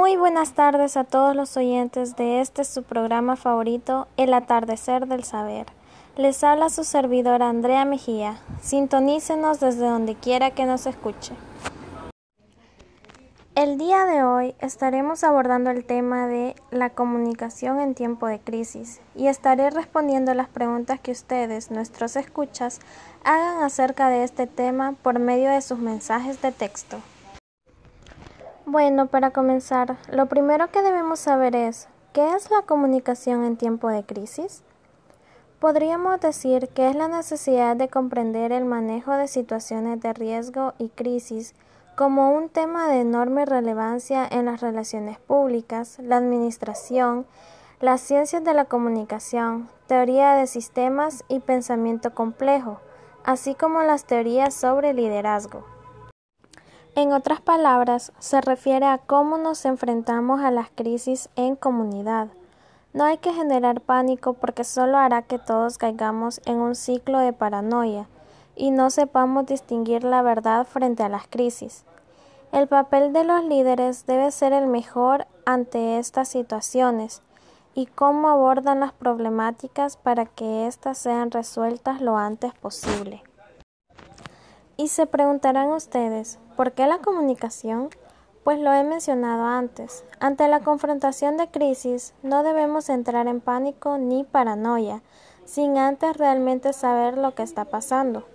Muy buenas tardes a todos los oyentes de este su programa favorito, El atardecer del saber. Les habla su servidora Andrea Mejía. Sintonícenos desde donde quiera que nos escuche. El día de hoy estaremos abordando el tema de la comunicación en tiempo de crisis y estaré respondiendo las preguntas que ustedes, nuestros escuchas, hagan acerca de este tema por medio de sus mensajes de texto. Bueno, para comenzar, lo primero que debemos saber es, ¿qué es la comunicación en tiempo de crisis? Podríamos decir que es la necesidad de comprender el manejo de situaciones de riesgo y crisis como un tema de enorme relevancia en las relaciones públicas, la administración, las ciencias de la comunicación, teoría de sistemas y pensamiento complejo, así como las teorías sobre liderazgo. En otras palabras, se refiere a cómo nos enfrentamos a las crisis en comunidad. No hay que generar pánico porque solo hará que todos caigamos en un ciclo de paranoia y no sepamos distinguir la verdad frente a las crisis. El papel de los líderes debe ser el mejor ante estas situaciones y cómo abordan las problemáticas para que éstas sean resueltas lo antes posible. Y se preguntarán ustedes, ¿por qué la comunicación? Pues lo he mencionado antes. Ante la confrontación de crisis no debemos entrar en pánico ni paranoia, sin antes realmente saber lo que está pasando.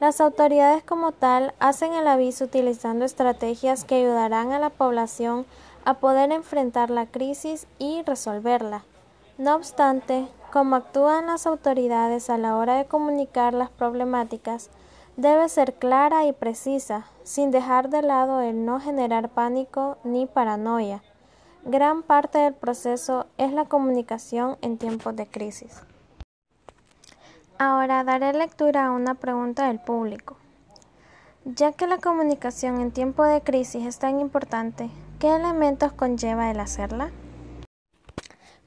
Las autoridades como tal hacen el aviso utilizando estrategias que ayudarán a la población a poder enfrentar la crisis y resolverla. No obstante, como actúan las autoridades a la hora de comunicar las problemáticas, debe ser clara y precisa, sin dejar de lado el no generar pánico ni paranoia. Gran parte del proceso es la comunicación en tiempos de crisis. Ahora daré lectura a una pregunta del público. Ya que la comunicación en tiempo de crisis es tan importante, ¿qué elementos conlleva el hacerla?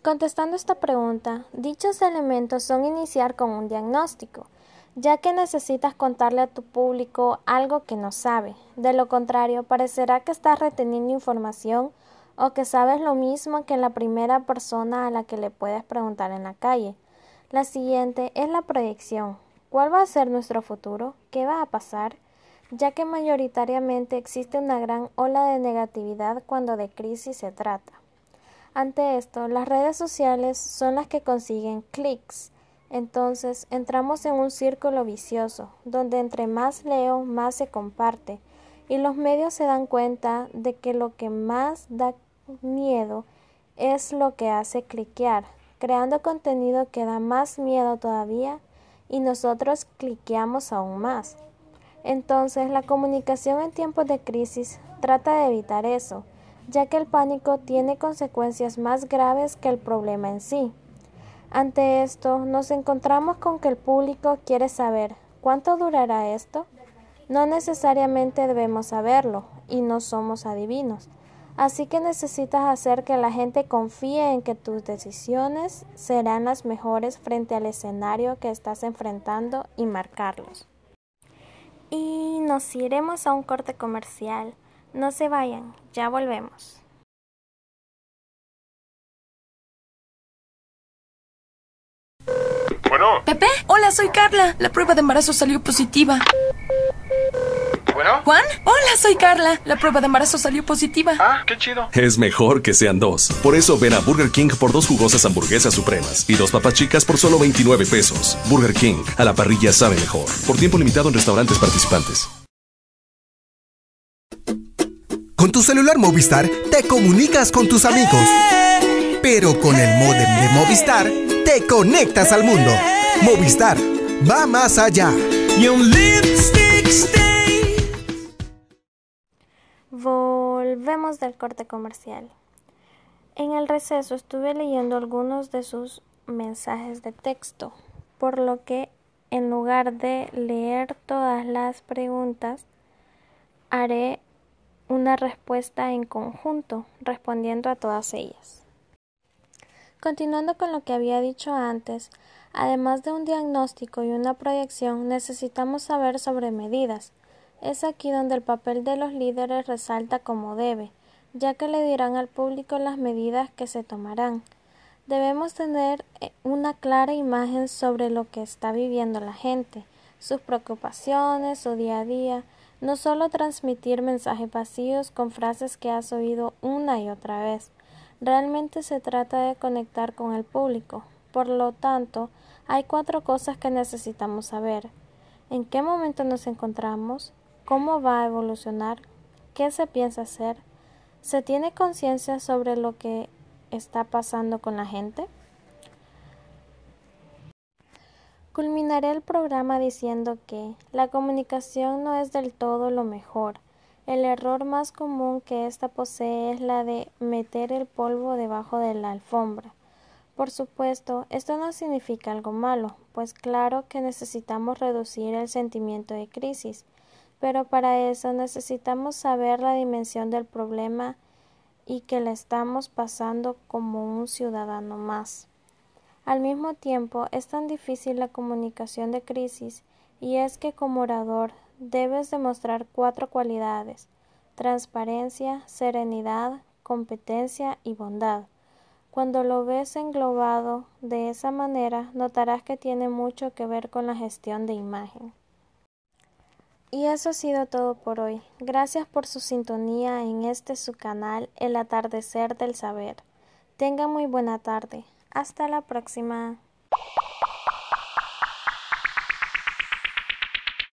Contestando esta pregunta, dichos elementos son iniciar con un diagnóstico, ya que necesitas contarle a tu público algo que no sabe. De lo contrario, parecerá que estás reteniendo información o que sabes lo mismo que la primera persona a la que le puedes preguntar en la calle. La siguiente es la proyección. ¿Cuál va a ser nuestro futuro? ¿Qué va a pasar? Ya que mayoritariamente existe una gran ola de negatividad cuando de crisis se trata. Ante esto, las redes sociales son las que consiguen clics. Entonces entramos en un círculo vicioso, donde entre más leo, más se comparte, y los medios se dan cuenta de que lo que más da miedo es lo que hace cliquear, creando contenido que da más miedo todavía y nosotros cliqueamos aún más. Entonces, la comunicación en tiempos de crisis trata de evitar eso, ya que el pánico tiene consecuencias más graves que el problema en sí. Ante esto, nos encontramos con que el público quiere saber cuánto durará esto. No necesariamente debemos saberlo, y no somos adivinos. Así que necesitas hacer que la gente confíe en que tus decisiones serán las mejores frente al escenario que estás enfrentando y marcarlos. Y nos iremos a un corte comercial. No se vayan, ya volvemos. Bueno. Pepe, hola, soy Carla. La prueba de embarazo salió positiva. Bueno. Juan, hola, soy Carla. La prueba de embarazo salió positiva. Ah, qué chido. Es mejor que sean dos. Por eso ven a Burger King por dos jugosas hamburguesas supremas y dos papas chicas por solo 29 pesos. Burger King, a la parrilla sabe mejor. Por tiempo limitado en restaurantes participantes. Con tu celular Movistar te comunicas con tus amigos. Pero con el modem de Movistar te conectas al mundo. Movistar va más allá. Volvemos del corte comercial. En el receso estuve leyendo algunos de sus mensajes de texto, por lo que en lugar de leer todas las preguntas, haré una respuesta en conjunto, respondiendo a todas ellas. Continuando con lo que había dicho antes, además de un diagnóstico y una proyección, necesitamos saber sobre medidas. Es aquí donde el papel de los líderes resalta como debe. ya que le dirán al público las medidas que se tomarán. Debemos tener eh, una clara imagen sobre lo que está viviendo la gente, sus preocupaciones, su día a día, no solo transmitir mensajes vacíos con frases que has oído una y otra vez. Realmente se trata de conectar con el público. Por lo tanto, hay cuatro cosas que necesitamos saber. ¿En qué momento nos encontramos? ¿Cómo va a evolucionar? ¿Qué se piensa hacer? ¿Se tiene conciencia sobre lo que está pasando con la gente? Culminaré el programa diciendo que la comunicación no es del todo lo mejor. El error más común que ésta posee es la de meter el polvo debajo de la alfombra. Por supuesto, esto no significa algo malo, pues claro que necesitamos reducir el sentimiento de crisis, pero para eso necesitamos saber la dimensión del problema y que la estamos pasando como un ciudadano más. Al mismo tiempo, es tan difícil la comunicación de crisis y es que como orador debes demostrar cuatro cualidades transparencia, serenidad, competencia y bondad. Cuando lo ves englobado de esa manera, notarás que tiene mucho que ver con la gestión de imagen. Y eso ha sido todo por hoy. Gracias por su sintonía en este su canal El atardecer del saber. Tenga muy buena tarde. Hasta la próxima.